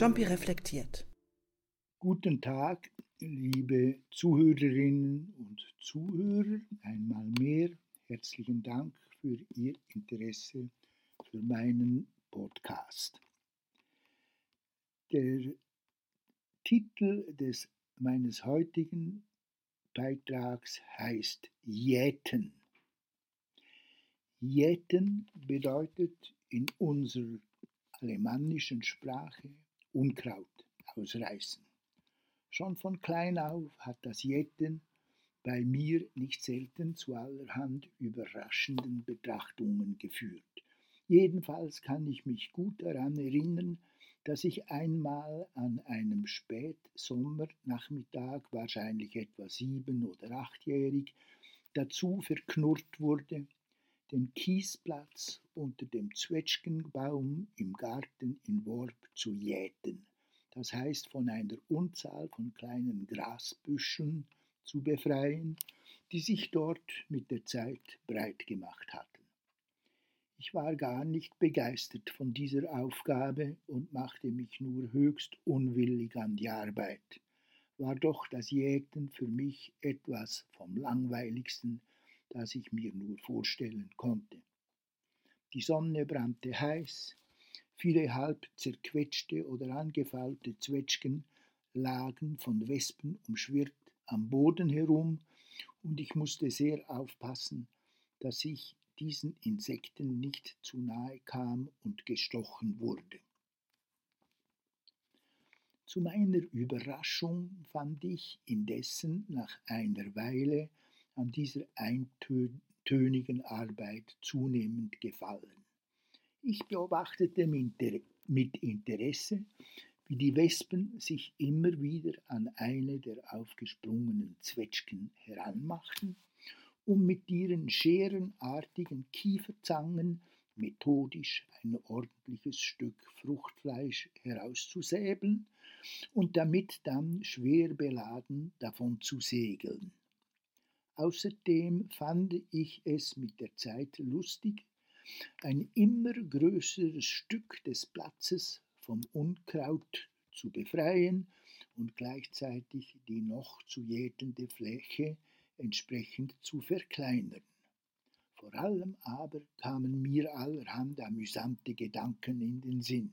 Jumpy reflektiert. Guten Tag, liebe Zuhörerinnen und Zuhörer. Einmal mehr herzlichen Dank für Ihr Interesse für meinen Podcast. Der Titel des meines heutigen Beitrags heißt Jäten. Jäten bedeutet in unserer alemannischen Sprache Unkraut ausreißen. Schon von klein auf hat das Jäten bei mir nicht selten zu allerhand überraschenden Betrachtungen geführt. Jedenfalls kann ich mich gut daran erinnern, dass ich einmal an einem Spätsommernachmittag, wahrscheinlich etwa sieben- oder achtjährig, dazu verknurrt wurde, den Kiesplatz unter dem Zwetschgenbaum im Garten in Worb zu jäten, das heißt von einer Unzahl von kleinen Grasbüscheln zu befreien, die sich dort mit der Zeit breit gemacht hatten. Ich war gar nicht begeistert von dieser Aufgabe und machte mich nur höchst unwillig an die Arbeit. War doch das Jäten für mich etwas vom langweiligsten, das ich mir nur vorstellen konnte. Die Sonne brannte heiß, viele halb zerquetschte oder angefaulte Zwetschgen lagen von Wespen umschwirrt am Boden herum, und ich musste sehr aufpassen, dass ich diesen Insekten nicht zu nahe kam und gestochen wurde. Zu meiner Überraschung fand ich indessen nach einer Weile an dieser eintönigen Arbeit zunehmend Gefallen. Ich beobachtete mit Interesse, wie die Wespen sich immer wieder an eine der aufgesprungenen Zwetschgen heranmachten um mit ihren scherenartigen Kieferzangen methodisch ein ordentliches Stück Fruchtfleisch herauszusäbeln und damit dann schwer beladen davon zu segeln. Außerdem fand ich es mit der Zeit lustig, ein immer größeres Stück des Platzes vom Unkraut zu befreien und gleichzeitig die noch zu jätende Fläche entsprechend zu verkleinern. Vor allem aber kamen mir allerhand amüsante Gedanken in den Sinn.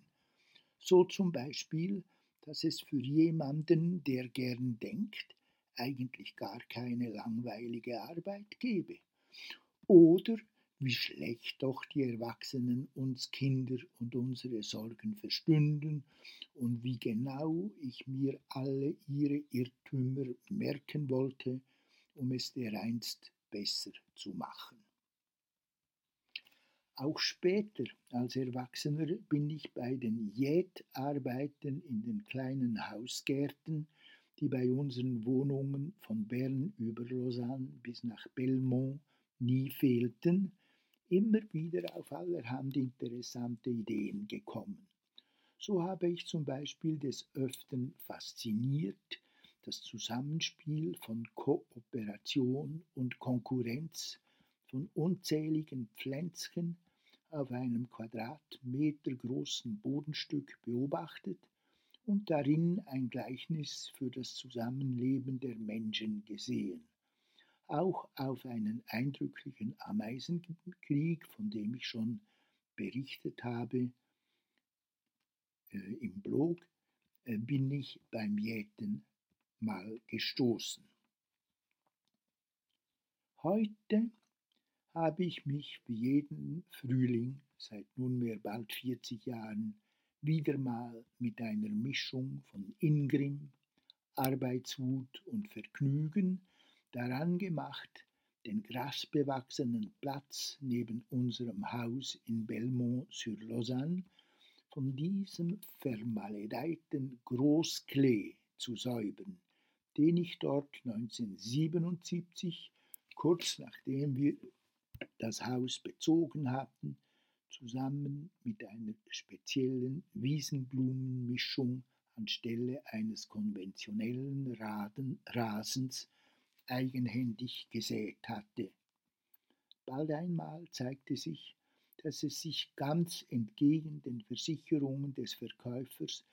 So zum Beispiel, dass es für jemanden, der gern denkt, eigentlich gar keine langweilige Arbeit gebe. Oder wie schlecht doch die Erwachsenen uns Kinder und unsere Sorgen verstünden und wie genau ich mir alle ihre Irrtümer merken wollte, um es dereinst besser zu machen. Auch später als Erwachsener bin ich bei den Jätarbeiten in den kleinen Hausgärten, die bei unseren Wohnungen von Bern über Lausanne bis nach Belmont nie fehlten, immer wieder auf allerhand interessante Ideen gekommen. So habe ich zum Beispiel des Öfteren fasziniert, das Zusammenspiel von Kooperation und Konkurrenz von unzähligen Pflänzchen auf einem Quadratmeter großen Bodenstück beobachtet und darin ein Gleichnis für das Zusammenleben der Menschen gesehen. Auch auf einen eindrücklichen Ameisenkrieg, von dem ich schon berichtet habe äh, im Blog, äh, bin ich beim Jäten mal gestoßen. Heute habe ich mich wie jeden Frühling seit nunmehr bald 40 Jahren wieder mal mit einer Mischung von Ingrim, Arbeitswut und Vergnügen daran gemacht, den grasbewachsenen Platz neben unserem Haus in Belmont-sur-Lausanne von diesem vermaledeiten Großklee zu säubern, den ich dort 1977, kurz nachdem wir das Haus bezogen hatten, zusammen mit einer speziellen Wiesenblumenmischung anstelle eines konventionellen Raden, Rasens eigenhändig gesät hatte. Bald einmal zeigte sich, dass es sich ganz entgegen den Versicherungen des Verkäufers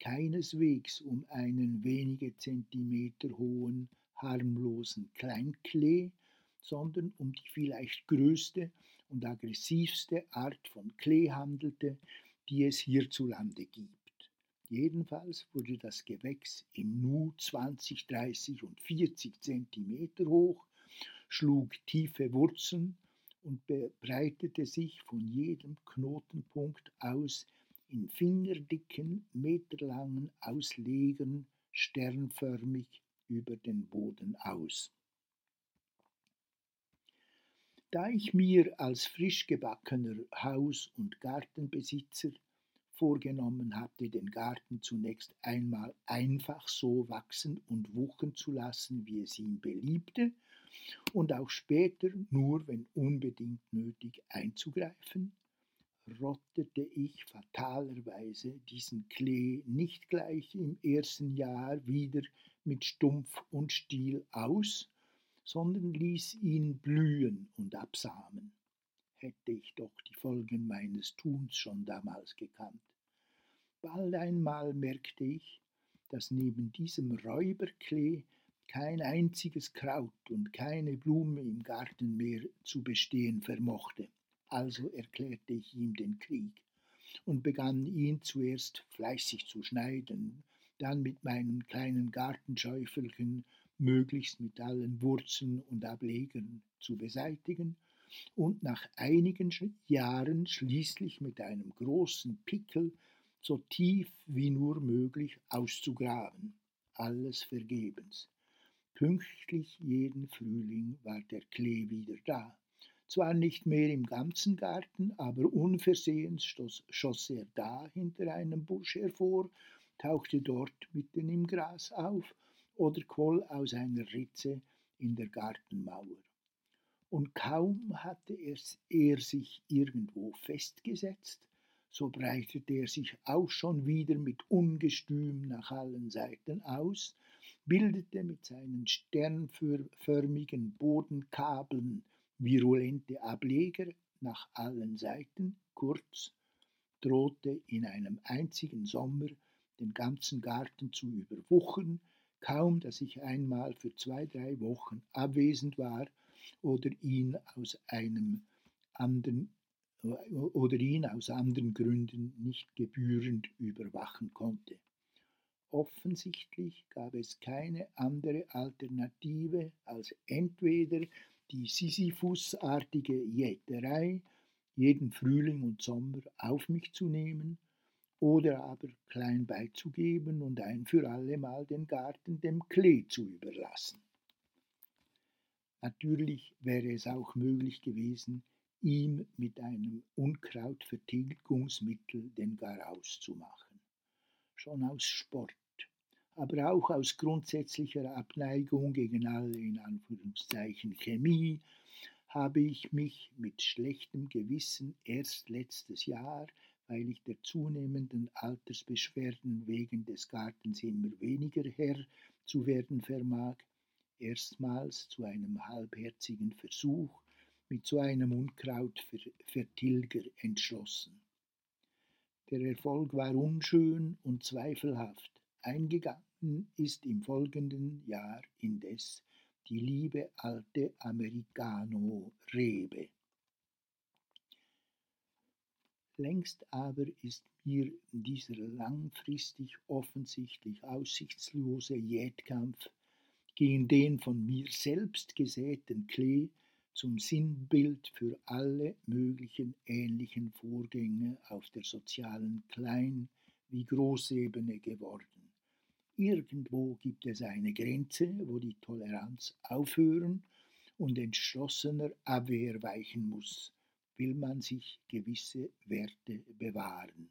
keineswegs um einen wenige Zentimeter hohen, harmlosen Kleinklee, sondern um die vielleicht größte und aggressivste Art von Klee handelte, die es hierzulande gibt. Jedenfalls wurde das Gewächs im Nu 20, 30 und 40 Zentimeter hoch, schlug tiefe Wurzeln und breitete sich von jedem Knotenpunkt aus in fingerdicken, meterlangen Auslegern sternförmig über den Boden aus. Da ich mir als frisch gebackener Haus- und Gartenbesitzer vorgenommen hatte, den Garten zunächst einmal einfach so wachsen und wuchern zu lassen, wie es ihm beliebte, und auch später nur, wenn unbedingt nötig, einzugreifen, rottete ich fatalerweise diesen Klee nicht gleich im ersten Jahr wieder mit Stumpf und Stiel aus, sondern ließ ihn blühen und absamen. Hätte ich doch die Folgen meines Tuns schon damals gekannt. Bald einmal merkte ich, dass neben diesem Räuberklee kein einziges Kraut und keine Blume im Garten mehr zu bestehen vermochte. Also erklärte ich ihm den Krieg und begann ihn zuerst fleißig zu schneiden, dann mit meinen kleinen Gartenschäufelchen möglichst mit allen Wurzeln und Ablegern zu beseitigen und nach einigen Jahren schließlich mit einem großen Pickel so tief wie nur möglich auszugraben. Alles vergebens. Pünktlich jeden Frühling war der Klee wieder da. Zwar nicht mehr im ganzen Garten, aber unversehens schoss er da hinter einem Busch hervor, tauchte dort mitten im Gras auf oder quoll aus einer Ritze in der Gartenmauer. Und kaum hatte er sich irgendwo festgesetzt, so breitete er sich auch schon wieder mit Ungestüm nach allen Seiten aus, bildete mit seinen sternförmigen Bodenkabeln virulente Ableger nach allen Seiten, kurz, drohte in einem einzigen Sommer den ganzen Garten zu überwuchern, kaum dass ich einmal für zwei, drei Wochen abwesend war oder ihn aus einem anderen oder ihn aus anderen Gründen nicht gebührend überwachen konnte. Offensichtlich gab es keine andere Alternative als entweder die Sisyphusartige Jäterei jeden Frühling und Sommer auf mich zu nehmen oder aber klein beizugeben und ein für allemal den Garten dem Klee zu überlassen. Natürlich wäre es auch möglich gewesen, ihm mit einem Unkrautvertilgungsmittel den Garaus zu machen. Schon aus Sport, aber auch aus grundsätzlicher Abneigung gegen alle in Anführungszeichen Chemie habe ich mich mit schlechtem Gewissen erst letztes Jahr, weil ich der zunehmenden Altersbeschwerden wegen des Gartens immer weniger Herr zu werden vermag, erstmals zu einem halbherzigen Versuch mit so einem Unkrautvertilger entschlossen. Der Erfolg war unschön und zweifelhaft. Eingegangen ist im folgenden Jahr indes die liebe alte Americano-Rebe. Längst aber ist mir dieser langfristig offensichtlich aussichtslose Jätkampf gegen den von mir selbst gesäten Klee zum Sinnbild für alle möglichen ähnlichen Vorgänge auf der sozialen Klein- wie Großebene geworden. Irgendwo gibt es eine Grenze, wo die Toleranz aufhören und entschlossener Abwehr weichen muss, will man sich gewisse Werte bewahren.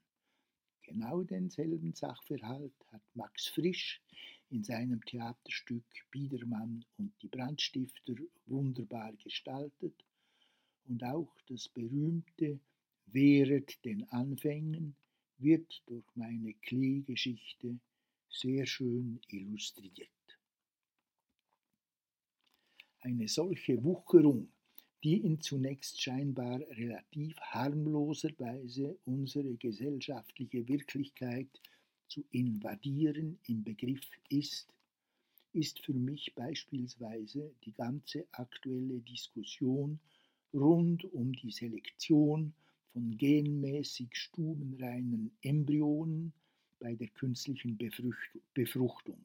Genau denselben Sachverhalt hat Max Frisch in seinem Theaterstück Biedermann und die Brandstifter wunderbar gestaltet und auch das berühmte Wehret den Anfängen wird durch meine Klee-Geschichte sehr schön illustriert. Eine solche Wucherung, die in zunächst scheinbar relativ harmloser Weise unsere gesellschaftliche Wirklichkeit zu invadieren im Begriff ist, ist für mich beispielsweise die ganze aktuelle Diskussion rund um die Selektion von genmäßig stubenreinen Embryonen bei der künstlichen Befruchtung.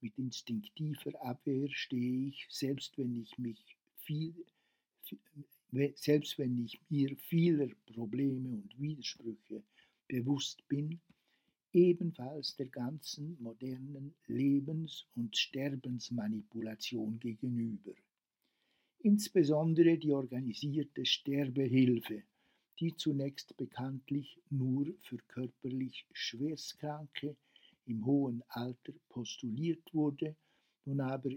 Mit instinktiver Abwehr stehe ich, selbst wenn ich mich viel, selbst wenn ich mir vieler Probleme und Widersprüche bewusst bin, ebenfalls der ganzen modernen Lebens- und Sterbensmanipulation gegenüber. Insbesondere die organisierte Sterbehilfe, die zunächst bekanntlich nur für körperlich Schwerstkranke im hohen Alter postuliert wurde, nun aber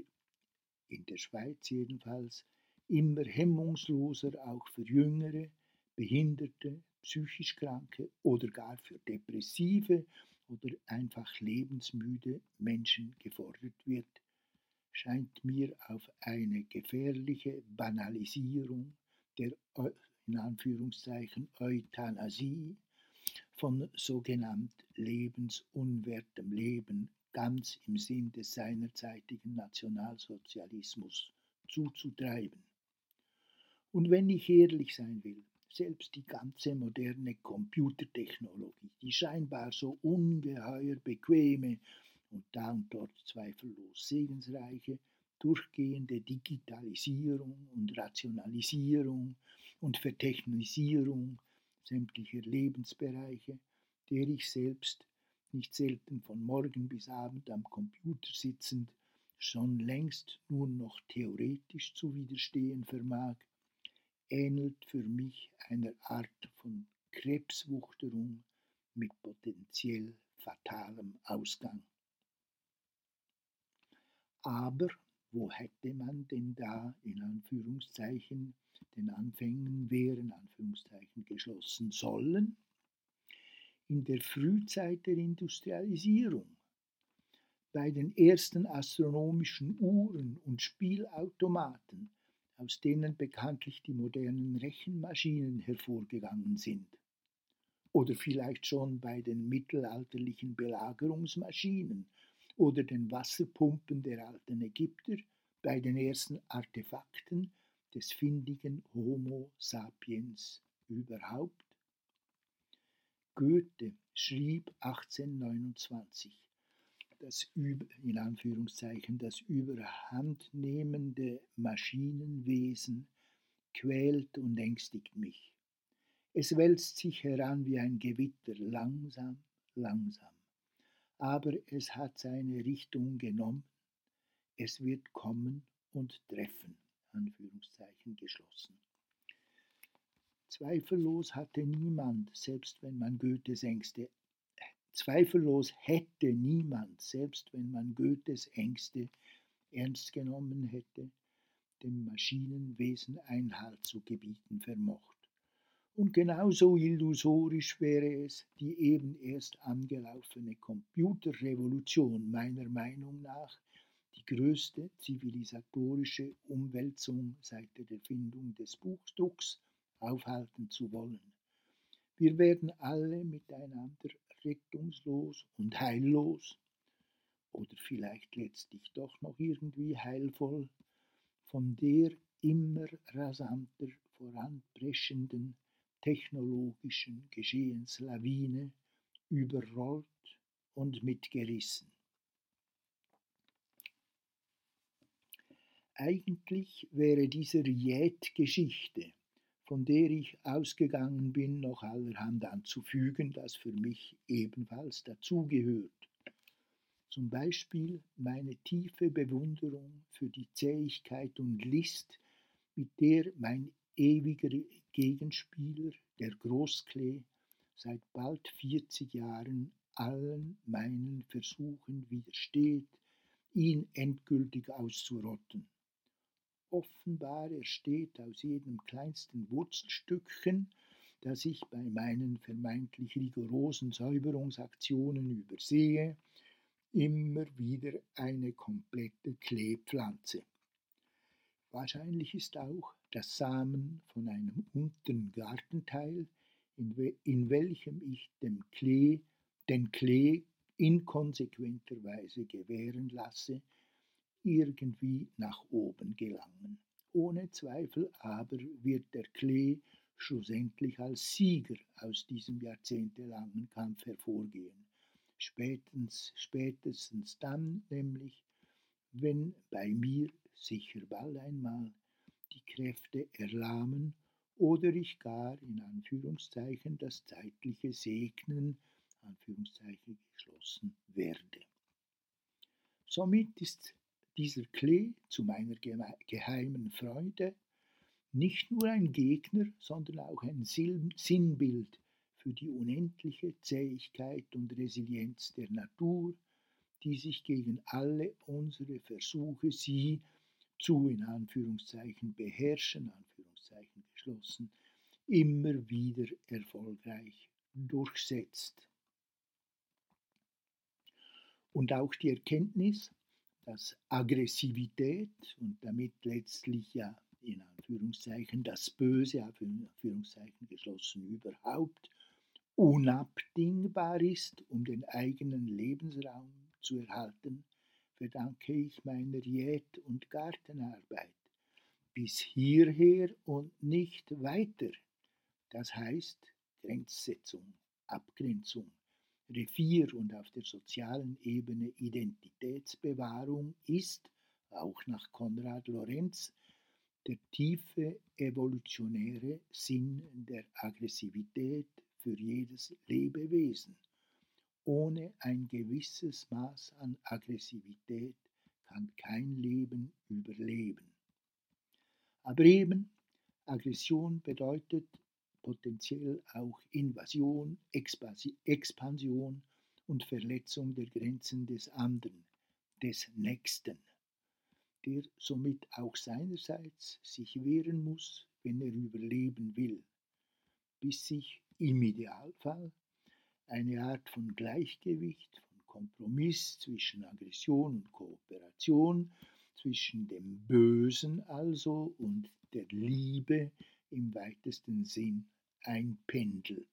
in der Schweiz jedenfalls immer hemmungsloser auch für jüngere, behinderte, psychisch Kranke oder gar für depressive oder einfach lebensmüde Menschen gefordert wird, scheint mir auf eine gefährliche Banalisierung der in Anführungszeichen Euthanasie von sogenannt lebensunwertem Leben ganz im Sinn des seinerzeitigen Nationalsozialismus zuzutreiben. Und wenn ich ehrlich sein will, selbst die ganze moderne Computertechnologie, die scheinbar so ungeheuer bequeme und da und dort zweifellos segensreiche, durchgehende Digitalisierung und Rationalisierung und Vertechnisierung sämtlicher Lebensbereiche, der ich selbst nicht selten von morgen bis abend am Computer sitzend schon längst nur noch theoretisch zu widerstehen vermag, ähnelt für mich einer Art von Krebswuchterung mit potenziell fatalem Ausgang. Aber wo hätte man denn da in Anführungszeichen den Anfängen wären Anführungszeichen geschlossen sollen? In der Frühzeit der Industrialisierung, bei den ersten astronomischen Uhren und Spielautomaten, aus denen bekanntlich die modernen Rechenmaschinen hervorgegangen sind. Oder vielleicht schon bei den mittelalterlichen Belagerungsmaschinen oder den Wasserpumpen der alten Ägypter, bei den ersten Artefakten des findigen Homo sapiens überhaupt? Goethe schrieb 1829, das in Anführungszeichen das überhandnehmende Maschinenwesen quält und ängstigt mich. Es wälzt sich heran wie ein Gewitter, langsam, langsam. Aber es hat seine Richtung genommen, es wird kommen und treffen. Anführungszeichen geschlossen. Zweifellos hatte niemand, selbst wenn man Goethes Ängste, zweifellos hätte niemand, selbst wenn man Goethes Ängste ernst genommen hätte, dem Maschinenwesen Einhalt zu gebieten vermocht. Und genauso illusorisch wäre es, die eben erst angelaufene Computerrevolution meiner Meinung nach die größte zivilisatorische Umwälzung seit der Erfindung des Buchdrucks aufhalten zu wollen. Wir werden alle miteinander rettungslos und heillos oder vielleicht letztlich doch noch irgendwie heilvoll von der immer rasanter voranpreschenden technologischen Geschehenslawine überrollt und mitgerissen. Eigentlich wäre dieser Jet-Geschichte, von der ich ausgegangen bin, noch allerhand anzufügen, das für mich ebenfalls dazugehört. Zum Beispiel meine tiefe Bewunderung für die Zähigkeit und List, mit der mein ewiger Gegenspieler, der Großklee, seit bald 40 Jahren allen meinen Versuchen widersteht, ihn endgültig auszurotten offenbar ersteht aus jedem kleinsten Wurzelstückchen, das ich bei meinen vermeintlich rigorosen Säuberungsaktionen übersehe, immer wieder eine komplette Kleepflanze. Wahrscheinlich ist auch das Samen von einem unteren Gartenteil, in, we in welchem ich dem Klee, den Klee inkonsequenterweise gewähren lasse, irgendwie nach oben gelangen. Ohne Zweifel aber wird der Klee schlussendlich als Sieger aus diesem jahrzehntelangen Kampf hervorgehen. Spätestens, spätestens dann nämlich, wenn bei mir sicher bald einmal die Kräfte erlahmen oder ich gar in Anführungszeichen das zeitliche Segnen Anführungszeichen geschlossen werde. Somit ist dieser Klee zu meiner geheimen Freude nicht nur ein Gegner, sondern auch ein Sinnbild für die unendliche Zähigkeit und Resilienz der Natur, die sich gegen alle unsere Versuche, sie zu in Anführungszeichen beherrschen, Anführungszeichen geschlossen, immer wieder erfolgreich durchsetzt. Und auch die Erkenntnis, dass Aggressivität und damit letztlich ja in Anführungszeichen das Böse, Anführungszeichen geschlossen überhaupt, unabdingbar ist, um den eigenen Lebensraum zu erhalten, verdanke ich meiner Jät- und Gartenarbeit. Bis hierher und nicht weiter. Das heißt Grenzsetzung, Abgrenzung, Revier und auf der sozialen Ebene Identitätsbewahrung ist, auch nach Konrad Lorenz, der tiefe evolutionäre Sinn der Aggressivität für jedes Lebewesen. Ohne ein gewisses Maß an Aggressivität kann kein Leben überleben. Aber eben, Aggression bedeutet potenziell auch Invasion, Expansion und Verletzung der Grenzen des anderen, des Nächsten der somit auch seinerseits sich wehren muss, wenn er überleben will, bis sich im Idealfall eine Art von Gleichgewicht, von Kompromiss zwischen Aggression und Kooperation, zwischen dem Bösen also und der Liebe im weitesten Sinn einpendelt.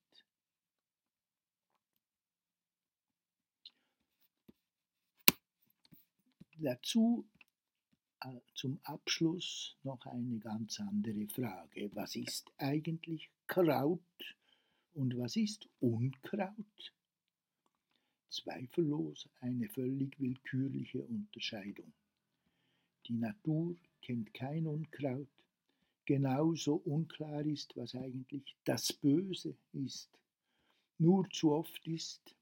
Dazu äh, zum Abschluss noch eine ganz andere Frage. Was ist eigentlich Kraut und was ist Unkraut? Zweifellos eine völlig willkürliche Unterscheidung. Die Natur kennt kein Unkraut, genauso unklar ist, was eigentlich das Böse ist. Nur zu oft ist,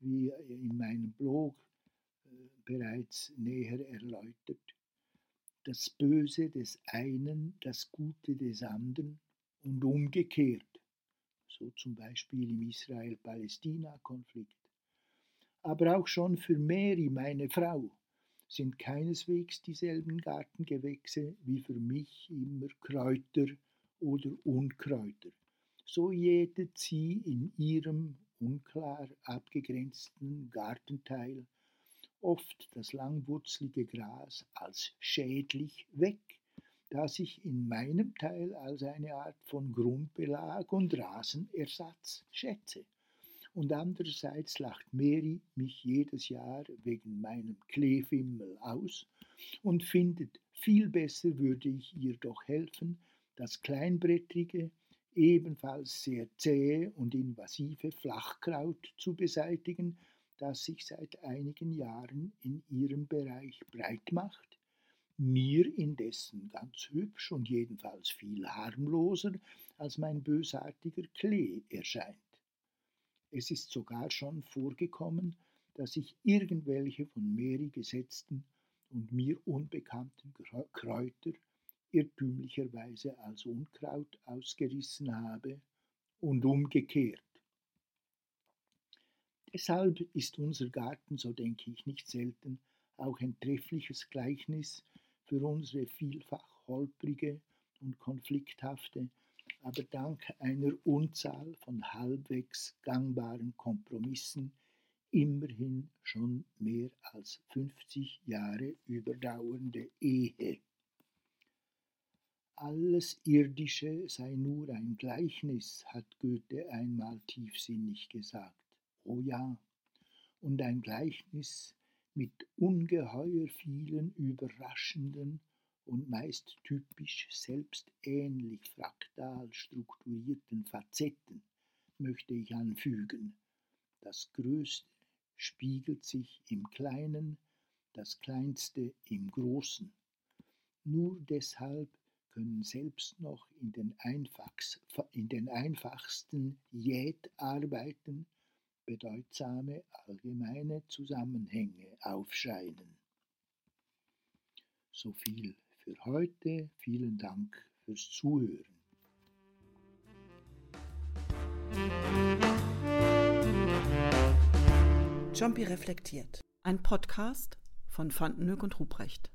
wie in meinem Blog äh, bereits näher erläutert, das Böse des einen, das Gute des anderen und umgekehrt, so zum Beispiel im Israel-Palästina-Konflikt. Aber auch schon für Mary, meine Frau, sind keineswegs dieselben Gartengewächse wie für mich immer Kräuter oder Unkräuter. So jätet sie in ihrem unklar abgegrenzten Gartenteil oft das langwurzelige Gras als schädlich weg, da sich in meinem Teil als eine Art von Grundbelag und Rasenersatz schätze. Und andererseits lacht Mary mich jedes Jahr wegen meinem Kleefimmel aus und findet, viel besser würde ich ihr doch helfen, das kleinbrettrige, ebenfalls sehr zähe und invasive Flachkraut zu beseitigen, das sich seit einigen Jahren in ihrem Bereich breit macht, mir indessen ganz hübsch und jedenfalls viel harmloser als mein bösartiger Klee erscheint. Es ist sogar schon vorgekommen, dass ich irgendwelche von Mary gesetzten und mir unbekannten Kräuter irrtümlicherweise als Unkraut ausgerissen habe und umgekehrt. Deshalb ist unser Garten, so denke ich nicht selten, auch ein treffliches Gleichnis für unsere vielfach holprige und konflikthafte, aber dank einer Unzahl von halbwegs gangbaren Kompromissen immerhin schon mehr als 50 Jahre überdauernde Ehe. Alles Irdische sei nur ein Gleichnis, hat Goethe einmal tiefsinnig gesagt. Oh ja, und ein Gleichnis mit ungeheuer vielen überraschenden und meist typisch selbstähnlich fraktal strukturierten Facetten möchte ich anfügen. Das Größte spiegelt sich im Kleinen, das Kleinste im Großen. Nur deshalb können selbst noch in den, in den einfachsten Jätarbeiten bedeutsame allgemeine Zusammenhänge aufscheinen. So viel für heute. Vielen Dank fürs Zuhören. Jumpy reflektiert. Ein Podcast von Fandenhoek und Ruprecht.